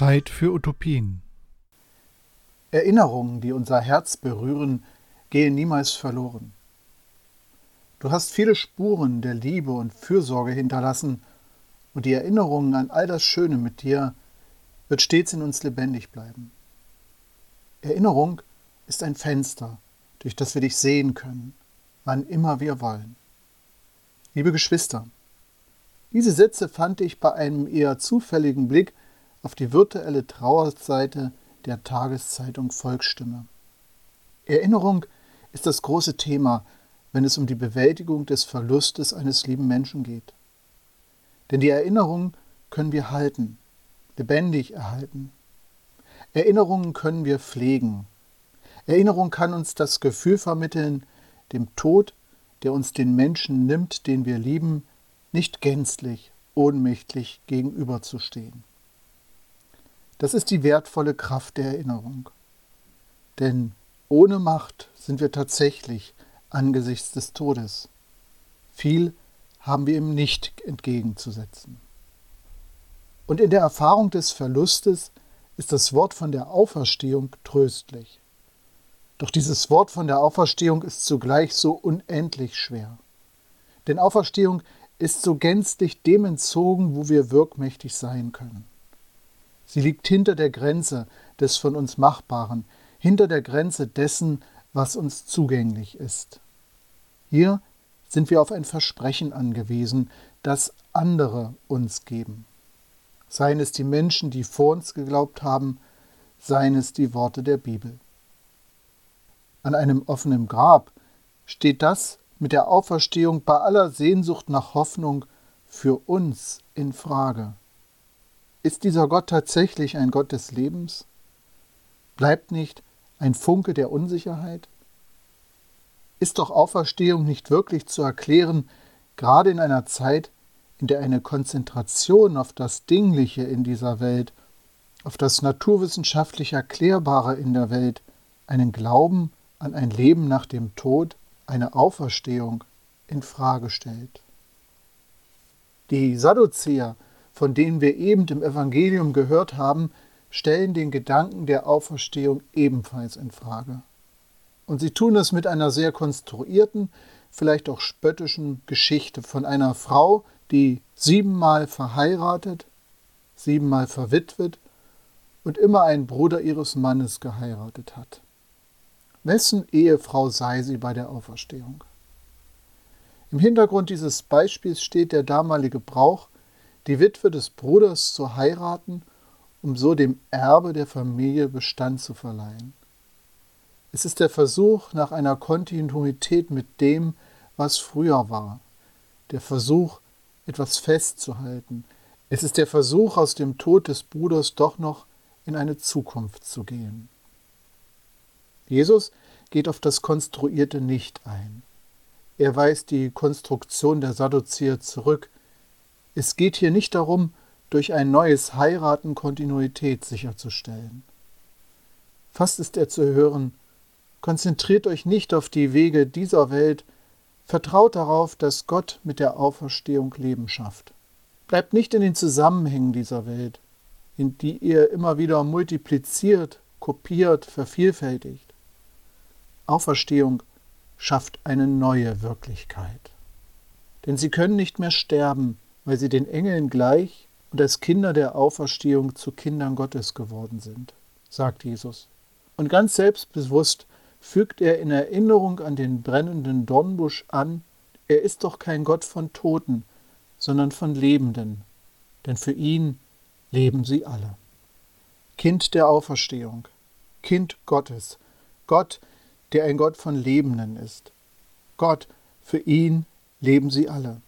Zeit für Utopien. Erinnerungen, die unser Herz berühren, gehen niemals verloren. Du hast viele Spuren der Liebe und Fürsorge hinterlassen, und die Erinnerung an all das Schöne mit dir wird stets in uns lebendig bleiben. Erinnerung ist ein Fenster, durch das wir dich sehen können, wann immer wir wollen. Liebe Geschwister, diese Sätze fand ich bei einem eher zufälligen Blick auf die virtuelle Trauerseite der Tageszeitung Volksstimme. Erinnerung ist das große Thema, wenn es um die Bewältigung des Verlustes eines lieben Menschen geht. Denn die Erinnerung können wir halten, lebendig erhalten. Erinnerungen können wir pflegen. Erinnerung kann uns das Gefühl vermitteln, dem Tod, der uns den Menschen nimmt, den wir lieben, nicht gänzlich, ohnmächtig gegenüberzustehen. Das ist die wertvolle Kraft der Erinnerung. Denn ohne Macht sind wir tatsächlich angesichts des Todes. Viel haben wir ihm nicht entgegenzusetzen. Und in der Erfahrung des Verlustes ist das Wort von der Auferstehung tröstlich. Doch dieses Wort von der Auferstehung ist zugleich so unendlich schwer. Denn Auferstehung ist so gänzlich dem entzogen, wo wir wirkmächtig sein können. Sie liegt hinter der Grenze des von uns Machbaren, hinter der Grenze dessen, was uns zugänglich ist. Hier sind wir auf ein Versprechen angewiesen, das andere uns geben. Seien es die Menschen, die vor uns geglaubt haben, seien es die Worte der Bibel. An einem offenen Grab steht das, mit der Auferstehung bei aller Sehnsucht nach Hoffnung für uns in Frage. Ist dieser Gott tatsächlich ein Gott des Lebens? Bleibt nicht ein Funke der Unsicherheit? Ist doch Auferstehung nicht wirklich zu erklären, gerade in einer Zeit, in der eine Konzentration auf das Dingliche in dieser Welt, auf das naturwissenschaftlich Erklärbare in der Welt, einen Glauben an ein Leben nach dem Tod eine Auferstehung in Frage stellt. Die Sadduzäer, von denen wir eben im Evangelium gehört haben, stellen den Gedanken der Auferstehung ebenfalls in Frage. Und sie tun es mit einer sehr konstruierten, vielleicht auch spöttischen Geschichte von einer Frau, die siebenmal verheiratet, siebenmal verwitwet und immer einen Bruder ihres Mannes geheiratet hat. Wessen Ehefrau sei sie bei der Auferstehung? Im Hintergrund dieses Beispiels steht der damalige Brauch, die Witwe des Bruders zu heiraten, um so dem Erbe der Familie Bestand zu verleihen. Es ist der Versuch nach einer Kontinuität mit dem, was früher war, der Versuch, etwas festzuhalten. Es ist der Versuch, aus dem Tod des Bruders doch noch in eine Zukunft zu gehen. Jesus geht auf das Konstruierte nicht ein. Er weist die Konstruktion der Sadduzäer zurück. Es geht hier nicht darum, durch ein neues Heiraten Kontinuität sicherzustellen. Fast ist er zu hören, konzentriert euch nicht auf die Wege dieser Welt, vertraut darauf, dass Gott mit der Auferstehung Leben schafft. Bleibt nicht in den Zusammenhängen dieser Welt, in die ihr immer wieder multipliziert, kopiert, vervielfältigt. Auferstehung schafft eine neue Wirklichkeit. Denn sie können nicht mehr sterben, weil sie den Engeln gleich und als Kinder der Auferstehung zu Kindern Gottes geworden sind, sagt Jesus. Und ganz selbstbewusst fügt er in Erinnerung an den brennenden Dornbusch an, er ist doch kein Gott von Toten, sondern von Lebenden, denn für ihn leben sie alle. Kind der Auferstehung, Kind Gottes, Gott, der ein Gott von Lebenden ist. Gott, für ihn leben sie alle.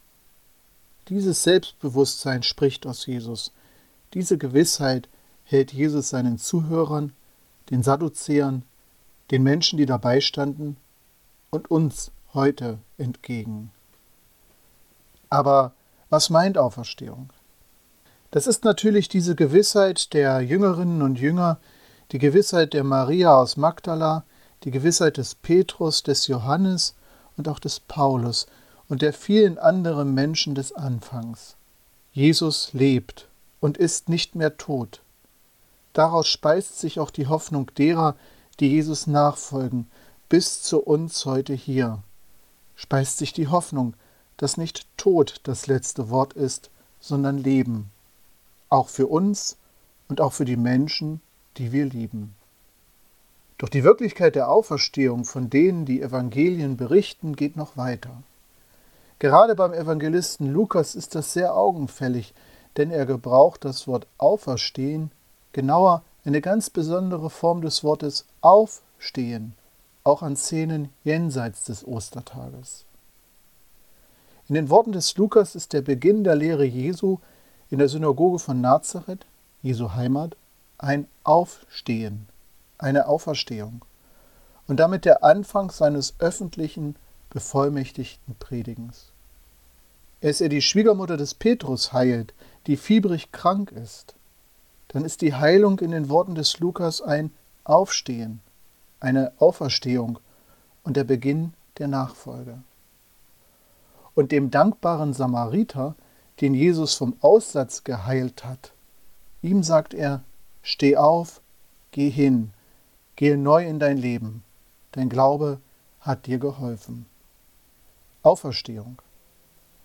Dieses Selbstbewusstsein spricht aus Jesus. Diese Gewissheit hält Jesus seinen Zuhörern, den Sadduzäern, den Menschen, die dabei standen, und uns heute entgegen. Aber was meint Auferstehung? Das ist natürlich diese Gewissheit der Jüngerinnen und Jünger, die Gewissheit der Maria aus Magdala, die Gewissheit des Petrus, des Johannes und auch des Paulus und der vielen anderen Menschen des Anfangs. Jesus lebt und ist nicht mehr tot. Daraus speist sich auch die Hoffnung derer, die Jesus nachfolgen, bis zu uns heute hier. Speist sich die Hoffnung, dass nicht Tod das letzte Wort ist, sondern Leben. Auch für uns und auch für die Menschen, die wir lieben. Doch die Wirklichkeit der Auferstehung, von denen die Evangelien berichten, geht noch weiter. Gerade beim Evangelisten Lukas ist das sehr augenfällig, denn er gebraucht das Wort auferstehen, genauer eine ganz besondere Form des Wortes aufstehen, auch an Szenen jenseits des Ostertages. In den Worten des Lukas ist der Beginn der Lehre Jesu in der Synagoge von Nazareth, Jesu Heimat, ein Aufstehen, eine Auferstehung und damit der Anfang seines öffentlichen, bevollmächtigten Predigens. Als er die Schwiegermutter des Petrus heilt, die fiebrig krank ist, dann ist die Heilung in den Worten des Lukas ein Aufstehen, eine Auferstehung und der Beginn der Nachfolge. Und dem dankbaren Samariter, den Jesus vom Aussatz geheilt hat, ihm sagt er, steh auf, geh hin, gehe neu in dein Leben, dein Glaube hat dir geholfen. Auferstehung,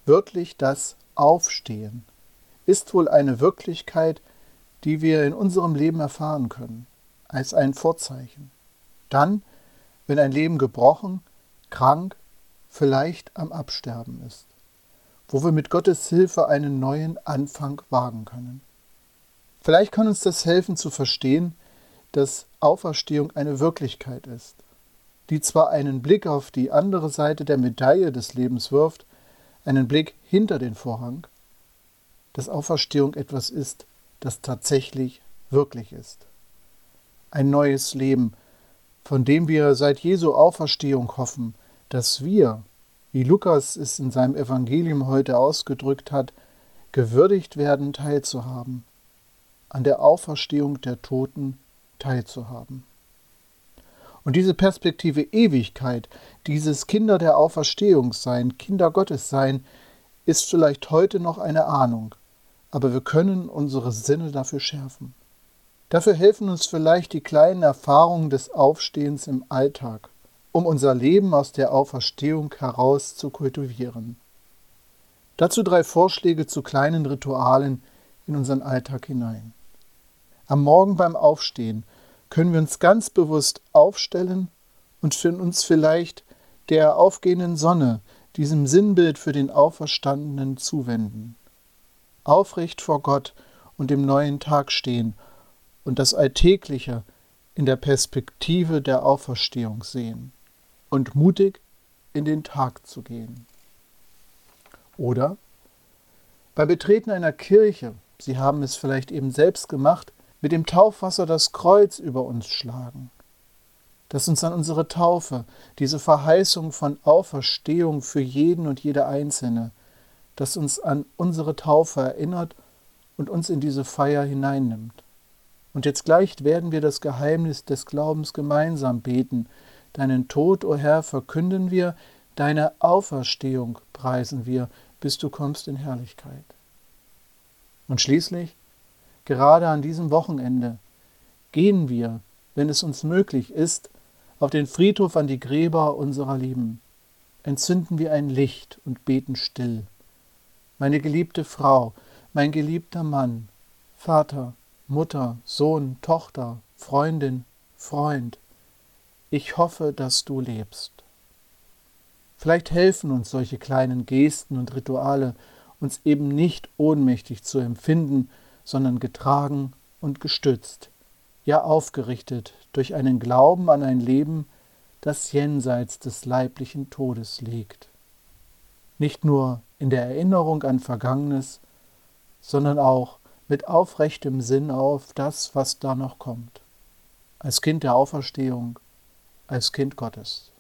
wörtlich das Aufstehen, ist wohl eine Wirklichkeit, die wir in unserem Leben erfahren können, als ein Vorzeichen. Dann, wenn ein Leben gebrochen, krank, vielleicht am Absterben ist, wo wir mit Gottes Hilfe einen neuen Anfang wagen können. Vielleicht kann uns das helfen zu verstehen, dass Auferstehung eine Wirklichkeit ist, die zwar einen Blick auf die andere Seite der Medaille des Lebens wirft, einen Blick hinter den Vorhang, dass Auferstehung etwas ist, das tatsächlich wirklich ist. Ein neues Leben, von dem wir seit Jesu Auferstehung hoffen, dass wir, wie Lukas es in seinem Evangelium heute ausgedrückt hat, gewürdigt werden, teilzuhaben, an der Auferstehung der Toten teilzuhaben. Und diese Perspektive Ewigkeit, dieses Kinder der Auferstehung sein, Kinder Gottes sein, ist vielleicht heute noch eine Ahnung, aber wir können unsere Sinne dafür schärfen. Dafür helfen uns vielleicht die kleinen Erfahrungen des Aufstehens im Alltag, um unser Leben aus der Auferstehung heraus zu kultivieren. Dazu drei Vorschläge zu kleinen Ritualen in unseren Alltag hinein. Am Morgen beim Aufstehen können wir uns ganz bewusst aufstellen und uns vielleicht der aufgehenden Sonne, diesem Sinnbild für den Auferstandenen, zuwenden aufrecht vor Gott und dem neuen Tag stehen und das Alltägliche in der Perspektive der Auferstehung sehen und mutig in den Tag zu gehen. Oder beim Betreten einer Kirche, Sie haben es vielleicht eben selbst gemacht, mit dem Taufwasser das Kreuz über uns schlagen. Dass uns an unsere Taufe, diese Verheißung von Auferstehung für jeden und jede Einzelne, das uns an unsere Taufe erinnert und uns in diese Feier hineinnimmt. Und jetzt gleich werden wir das Geheimnis des Glaubens gemeinsam beten. Deinen Tod, o oh Herr, verkünden wir, deine Auferstehung preisen wir, bis du kommst in Herrlichkeit. Und schließlich, gerade an diesem Wochenende, gehen wir, wenn es uns möglich ist, auf den Friedhof an die Gräber unserer Lieben, entzünden wir ein Licht und beten still meine geliebte Frau, mein geliebter Mann, Vater, Mutter, Sohn, Tochter, Freundin, Freund, ich hoffe, dass du lebst. Vielleicht helfen uns solche kleinen Gesten und Rituale, uns eben nicht ohnmächtig zu empfinden, sondern getragen und gestützt, ja aufgerichtet durch einen Glauben an ein Leben, das jenseits des leiblichen Todes liegt. Nicht nur in der Erinnerung an Vergangenes, sondern auch mit aufrechtem Sinn auf das, was da noch kommt. Als Kind der Auferstehung, als Kind Gottes.